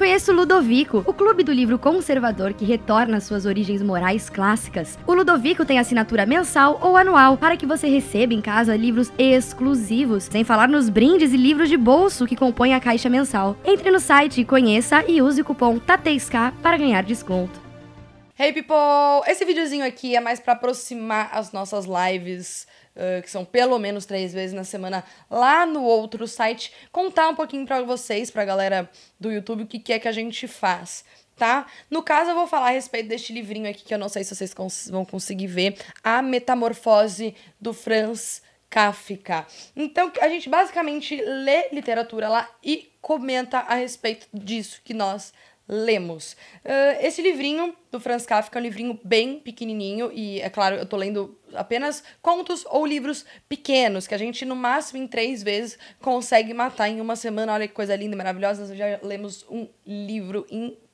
Conheça o Ludovico, o clube do livro conservador que retorna às suas origens morais clássicas. O Ludovico tem assinatura mensal ou anual para que você receba em casa livros exclusivos, sem falar nos brindes e livros de bolso que compõem a caixa mensal. Entre no site, conheça e use o cupom TATESK para ganhar desconto. Hey people! Esse videozinho aqui é mais para aproximar as nossas lives, que são pelo menos três vezes na semana, lá no outro site, contar um pouquinho para vocês, pra galera do YouTube, o que, que é que a gente faz. Tá? No caso, eu vou falar a respeito deste livrinho aqui, que eu não sei se vocês cons vão conseguir ver, A Metamorfose do Franz Kafka. Então, a gente basicamente lê literatura lá e comenta a respeito disso que nós lemos. Uh, esse livrinho do Franz Kafka é um livrinho bem pequenininho e, é claro, eu tô lendo apenas contos ou livros pequenos, que a gente, no máximo, em três vezes, consegue matar em uma semana. Olha que coisa linda maravilhosa, nós já lemos um livro inteiro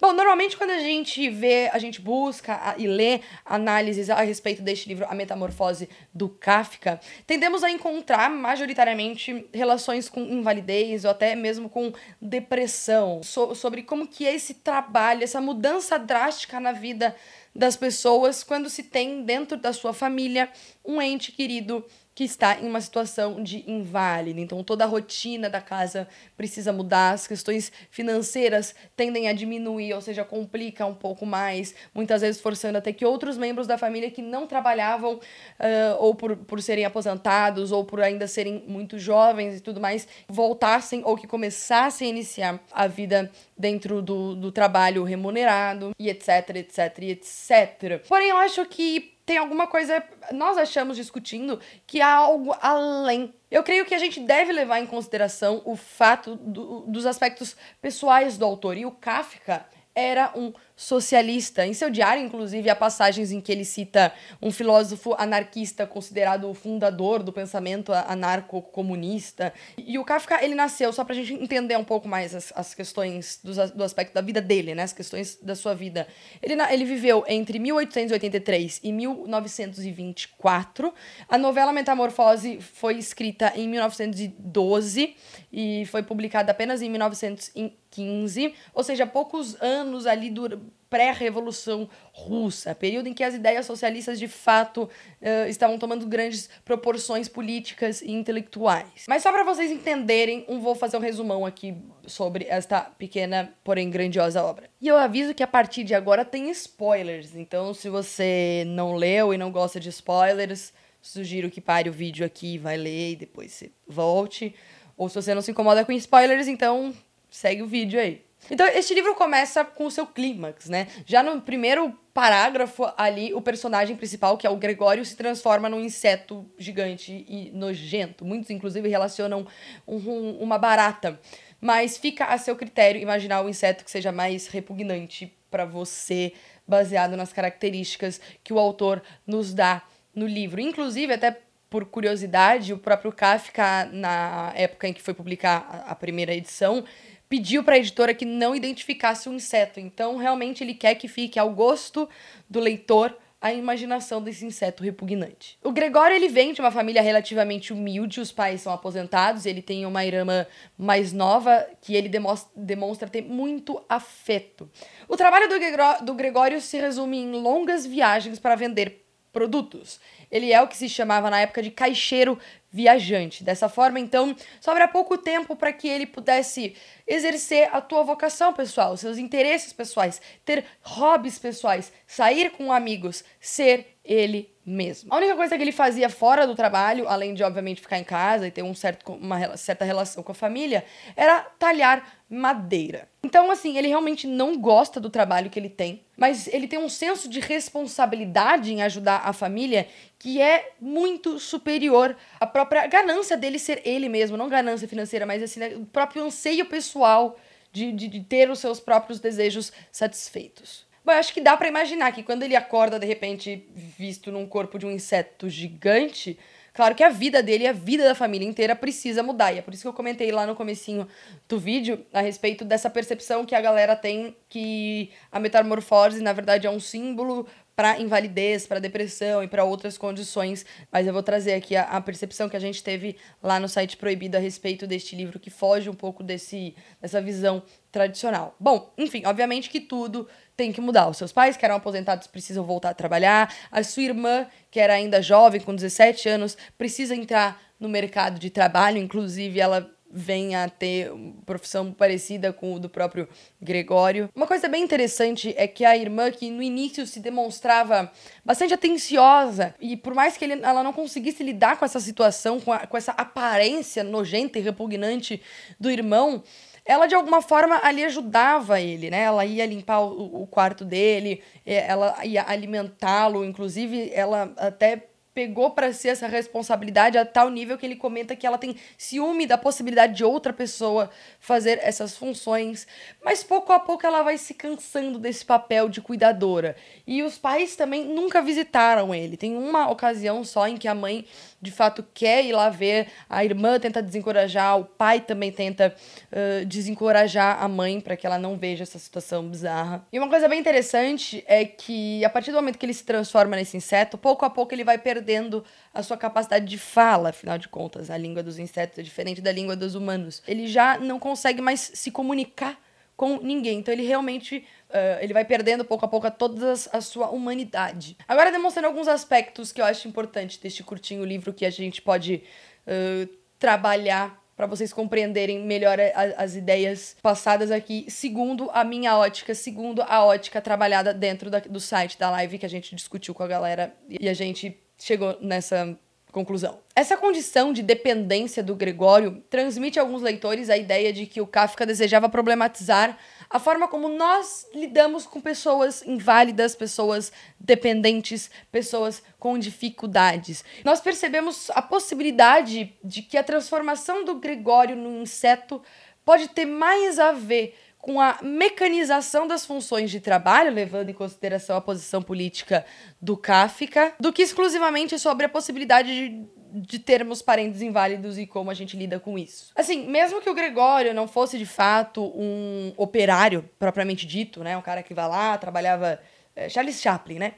Bom, normalmente quando a gente vê, a gente busca e lê análises a respeito deste livro, A Metamorfose do Kafka, tendemos a encontrar majoritariamente relações com invalidez ou até mesmo com depressão, so sobre como que é esse trabalho, essa mudança drástica na vida das pessoas quando se tem dentro da sua família um ente querido que está em uma situação de inválido. Então, toda a rotina da casa precisa mudar, as questões financeiras tendem a diminuir, ou seja, complica um pouco mais, muitas vezes forçando até que outros membros da família que não trabalhavam, uh, ou por, por serem aposentados, ou por ainda serem muito jovens e tudo mais, voltassem ou que começassem a iniciar a vida dentro do, do trabalho remunerado, e etc, etc, etc. Porém, eu acho que tem alguma coisa, nós achamos discutindo que há algo além. Eu creio que a gente deve levar em consideração o fato do, dos aspectos pessoais do autor. E o Kafka era um socialista. Em seu diário, inclusive, há passagens em que ele cita um filósofo anarquista considerado o fundador do pensamento anarco-comunista. E o Kafka, ele nasceu, só pra gente entender um pouco mais as, as questões do, do aspecto da vida dele, né? As questões da sua vida. Ele, ele viveu entre 1883 e 1924. A novela Metamorfose foi escrita em 1912 e foi publicada apenas em 1915, ou seja, poucos anos ali pré-revolução russa, período em que as ideias socialistas de fato uh, estavam tomando grandes proporções políticas e intelectuais. Mas só para vocês entenderem, um, vou fazer um resumão aqui sobre esta pequena, porém grandiosa obra. E eu aviso que a partir de agora tem spoilers, então se você não leu e não gosta de spoilers, sugiro que pare o vídeo aqui, vai ler e depois você volte. Ou se você não se incomoda com spoilers, então segue o vídeo aí. Então, este livro começa com o seu clímax, né? Já no primeiro parágrafo ali, o personagem principal, que é o Gregório, se transforma num inseto gigante e nojento. Muitos, inclusive, relacionam um, um, uma barata. Mas fica a seu critério imaginar o inseto que seja mais repugnante para você, baseado nas características que o autor nos dá no livro. Inclusive, até por curiosidade, o próprio Kafka, na época em que foi publicar a primeira edição, pediu para a editora que não identificasse o inseto. Então, realmente, ele quer que fique ao gosto do leitor a imaginação desse inseto repugnante. O Gregório ele vem de uma família relativamente humilde, os pais são aposentados, ele tem uma irmã mais nova que ele demonstra, demonstra ter muito afeto. O trabalho do, do Gregório se resume em longas viagens para vender produtos. Ele é o que se chamava na época de caixeiro viajante. Dessa forma, então, sobra pouco tempo para que ele pudesse exercer a tua vocação pessoal, seus interesses pessoais, ter hobbies pessoais, sair com amigos, ser ele mesmo. A única coisa que ele fazia fora do trabalho, além de obviamente ficar em casa e ter um certo, uma certa relação com a família, era talhar madeira. Então, assim, ele realmente não gosta do trabalho que ele tem, mas ele tem um senso de responsabilidade em ajudar a família que é muito superior à própria ganância dele ser ele mesmo, não ganância financeira, mas assim, né, o próprio anseio pessoal de, de, de ter os seus próprios desejos satisfeitos. Bom, eu acho que dá para imaginar que quando ele acorda de repente visto num corpo de um inseto gigante, Claro que a vida dele e a vida da família inteira precisa mudar. E é por isso que eu comentei lá no comecinho do vídeo a respeito dessa percepção que a galera tem que a metamorfose, na verdade, é um símbolo para invalidez, para depressão e para outras condições, mas eu vou trazer aqui a, a, percepção que a gente teve lá no site Proibido a respeito deste livro que foge um pouco desse, dessa visão tradicional. Bom, enfim, obviamente que tudo tem que mudar. Os seus pais, que eram aposentados, precisam voltar a trabalhar. A sua irmã, que era ainda jovem, com 17 anos, precisa entrar no mercado de trabalho. Inclusive, ela venha a ter uma profissão parecida com o do próprio Gregório. Uma coisa bem interessante é que a irmã, que no início se demonstrava bastante atenciosa, e por mais que ele, ela não conseguisse lidar com essa situação, com, a, com essa aparência nojenta e repugnante do irmão, ela de alguma forma ali ajudava ele, né? Ela ia limpar o, o quarto dele, ela ia alimentá-lo, inclusive ela até pegou para si essa responsabilidade a tal nível que ele comenta que ela tem ciúme da possibilidade de outra pessoa fazer essas funções, mas pouco a pouco ela vai se cansando desse papel de cuidadora. E os pais também nunca visitaram ele. Tem uma ocasião só em que a mãe de fato quer ir lá ver, a irmã tenta desencorajar, o pai também tenta uh, desencorajar a mãe para que ela não veja essa situação bizarra. E uma coisa bem interessante é que a partir do momento que ele se transforma nesse inseto, pouco a pouco ele vai perdendo a sua capacidade de fala, afinal de contas, a língua dos insetos é diferente da língua dos humanos. Ele já não consegue mais se comunicar com ninguém. Então ele realmente uh, ele vai perdendo pouco a pouco toda a sua humanidade. Agora demonstrando alguns aspectos que eu acho importante deste curtinho livro que a gente pode uh, trabalhar para vocês compreenderem melhor a, as ideias passadas aqui, segundo a minha ótica, segundo a ótica trabalhada dentro da, do site da live que a gente discutiu com a galera e a gente chegou nessa conclusão. Essa condição de dependência do Gregório transmite a alguns leitores a ideia de que o Kafka desejava problematizar a forma como nós lidamos com pessoas inválidas, pessoas dependentes, pessoas com dificuldades. Nós percebemos a possibilidade de que a transformação do Gregório no inseto pode ter mais a ver com a mecanização das funções de trabalho, levando em consideração a posição política do Kafka, do que exclusivamente sobre a possibilidade de de termos parentes inválidos e como a gente lida com isso. Assim, mesmo que o Gregório não fosse de fato um operário propriamente dito, né, um cara que vai lá, trabalhava é, Charles Chaplin, né?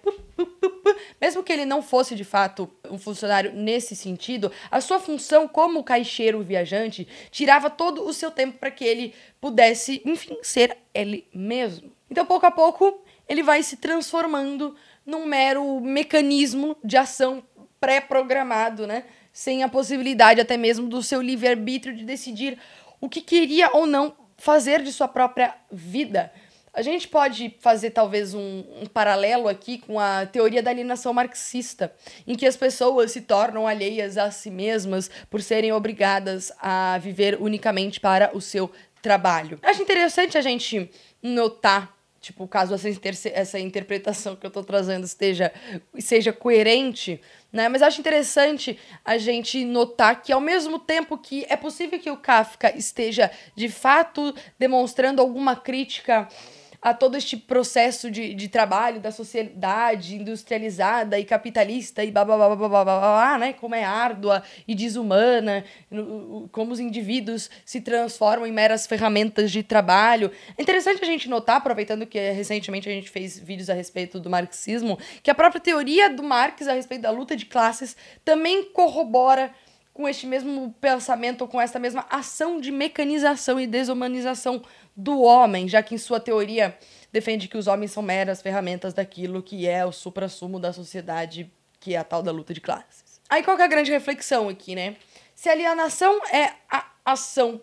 Mesmo que ele não fosse de fato um funcionário nesse sentido, a sua função como caixeiro viajante tirava todo o seu tempo para que ele pudesse, enfim, ser ele mesmo. Então, pouco a pouco, ele vai se transformando num mero mecanismo de ação pré-programado, né? Sem a possibilidade até mesmo do seu livre-arbítrio de decidir o que queria ou não fazer de sua própria vida. A gente pode fazer talvez um, um, paralelo aqui com a teoria da alienação marxista, em que as pessoas se tornam alheias a si mesmas por serem obrigadas a viver unicamente para o seu trabalho. Acho interessante a gente notar tipo, caso essa, essa interpretação que eu estou trazendo esteja seja coerente, né? Mas acho interessante a gente notar que ao mesmo tempo que é possível que o Kafka esteja de fato demonstrando alguma crítica a todo este processo de, de trabalho da sociedade industrializada e capitalista e blá, blá, blá, blá, blá, blá, né? Como é árdua e desumana, como os indivíduos se transformam em meras ferramentas de trabalho. É interessante a gente notar, aproveitando que recentemente a gente fez vídeos a respeito do marxismo, que a própria teoria do Marx a respeito da luta de classes também corrobora com este mesmo pensamento, com essa mesma ação de mecanização e desumanização do homem, já que em sua teoria defende que os homens são meras ferramentas daquilo que é o suprassumo da sociedade, que é a tal da luta de classes. Aí qual é a grande reflexão aqui, né? Se a alienação é a ação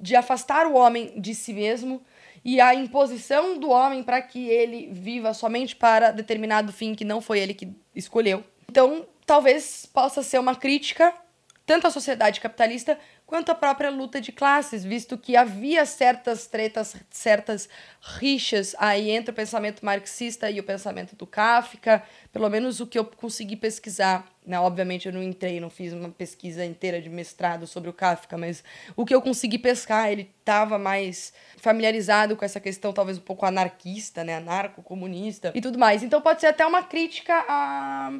de afastar o homem de si mesmo e a imposição do homem para que ele viva somente para determinado fim que não foi ele que escolheu. Então, talvez possa ser uma crítica tanto à sociedade capitalista quanto à própria luta de classes, visto que havia certas tretas, certas rixas aí entre o pensamento marxista e o pensamento do Kafka, pelo menos o que eu consegui pesquisar. Né? Obviamente eu não entrei, não fiz uma pesquisa inteira de mestrado sobre o Kafka, mas o que eu consegui pescar, ele estava mais familiarizado com essa questão talvez um pouco anarquista, né, anarco-comunista e tudo mais. Então pode ser até uma crítica a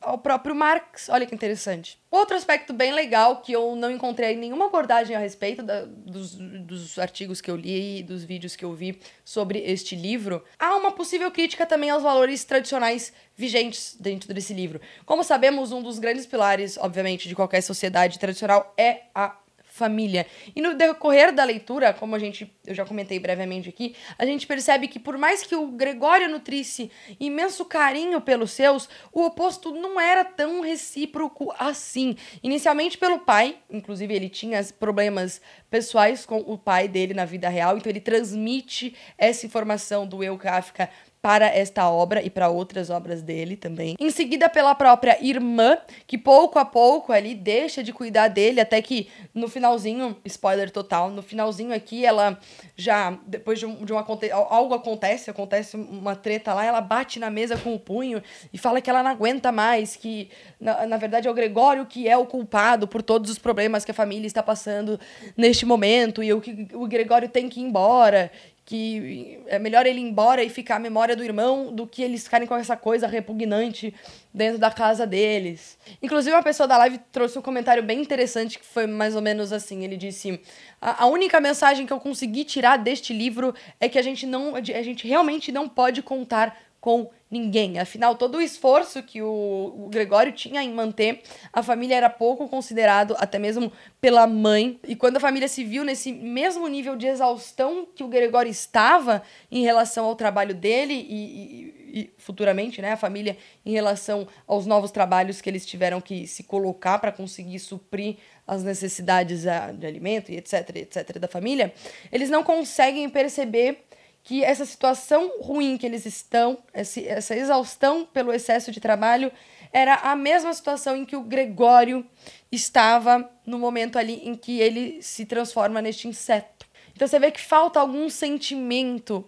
ao próprio Marx. Olha que interessante. Outro aspecto bem legal que eu não encontrei nenhuma abordagem a respeito da, dos, dos artigos que eu li e dos vídeos que eu vi sobre este livro, há uma possível crítica também aos valores tradicionais vigentes dentro desse livro. Como sabemos, um dos grandes pilares, obviamente, de qualquer sociedade tradicional é a família. E no decorrer da leitura, como a gente, eu já comentei brevemente aqui, a gente percebe que por mais que o Gregório nutrisse imenso carinho pelos seus, o oposto não era tão recíproco assim. Inicialmente pelo pai, inclusive ele tinha problemas pessoais com o pai dele na vida real, então ele transmite essa informação do eu Kafka para esta obra e para outras obras dele também. Em seguida, pela própria irmã, que pouco a pouco ali deixa de cuidar dele, até que no finalzinho, spoiler total, no finalzinho aqui, ela já, depois de, um, de algo acontece, acontece uma treta lá, ela bate na mesa com o punho e fala que ela não aguenta mais, que na, na verdade é o Gregório que é o culpado por todos os problemas que a família está passando neste momento e o que o Gregório tem que ir embora que é melhor ele ir embora e ficar a memória do irmão do que eles ficarem com essa coisa repugnante dentro da casa deles. Inclusive, uma pessoa da live trouxe um comentário bem interessante que foi mais ou menos assim: ele disse. A, a única mensagem que eu consegui tirar deste livro é que a gente não. A gente realmente não pode contar com ninguém. Afinal, todo o esforço que o, Gregório tinha em manter a família era pouco considerado, até mesmo pela mãe. E quando a família se viu nesse mesmo nível de exaustão que o Gregório estava em relação ao trabalho dele e, e, e futuramente, né, a família em relação aos novos trabalhos que eles tiveram que se colocar para conseguir suprir as necessidades ah, de alimento e etc, etc da família, eles não conseguem perceber que essa situação ruim que eles estão, essa exaustão pelo excesso de trabalho, era a mesma situação em que o Gregório estava no momento ali em que ele se transforma neste inseto. Então você vê que falta algum sentimento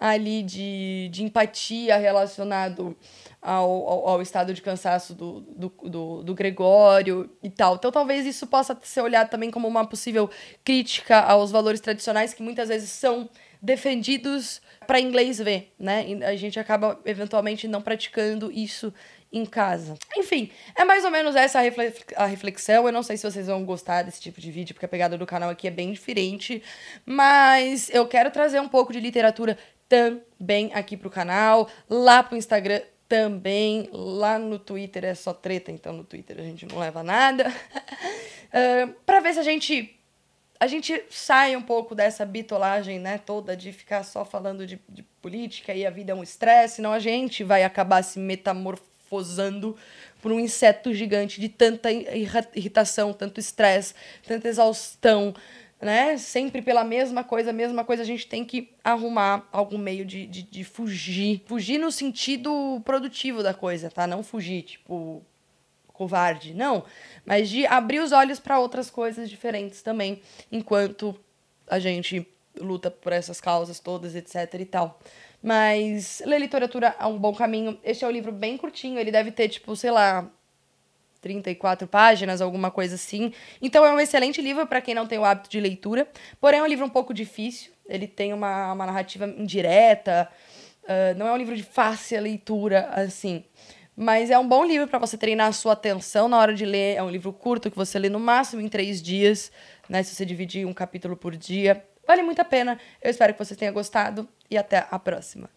ali de, de empatia relacionado ao, ao, ao estado de cansaço do, do, do, do, Gregório e tal. Então talvez isso possa ser olhado também como uma possível crítica aos valores tradicionais que muitas vezes são defendidos para inglês ver, né? E a gente acaba eventualmente não praticando isso em casa. Enfim, é mais ou menos essa a reflexão. Eu não sei se vocês vão gostar desse tipo de vídeo, porque a pegada do canal aqui é bem diferente, mas eu quero trazer um pouco de literatura também aqui pro canal, lá pro Instagram também, lá no Twitter é só treta, então no Twitter a gente não leva nada. uh, para ver se a gente a gente sai um pouco dessa bitolagem, né, toda de ficar só falando de, de política e a vida é um estresse, senão a gente vai acabar se metamorfosando por um inseto gigante de tanta irritação, tanto estresse, tanta exaustão, né? Sempre pela mesma coisa, mesma coisa, a gente tem que arrumar algum meio de, de, de fugir. Fugir no sentido produtivo da coisa, tá? Não fugir, tipo, covarde, não, mas de abrir os olhos para outras coisas diferentes também, enquanto a gente luta por essas causas todas, etc e tal. Mas ler literatura é um bom caminho. Este é um livro bem curtinho, ele deve ter, tipo, sei lá, 34 páginas, alguma coisa assim. Então é um excelente livro para quem não tem o hábito de leitura. Porém, é um livro um pouco difícil. Ele tem uma, uma narrativa indireta. Uh, não é um livro de fácil leitura, assim. Mas é um bom livro para você treinar a sua atenção na hora de ler. É um livro curto que você lê no máximo em três dias, né? Se você dividir um capítulo por dia. Vale muito a pena. Eu espero que você tenha gostado e até a próxima.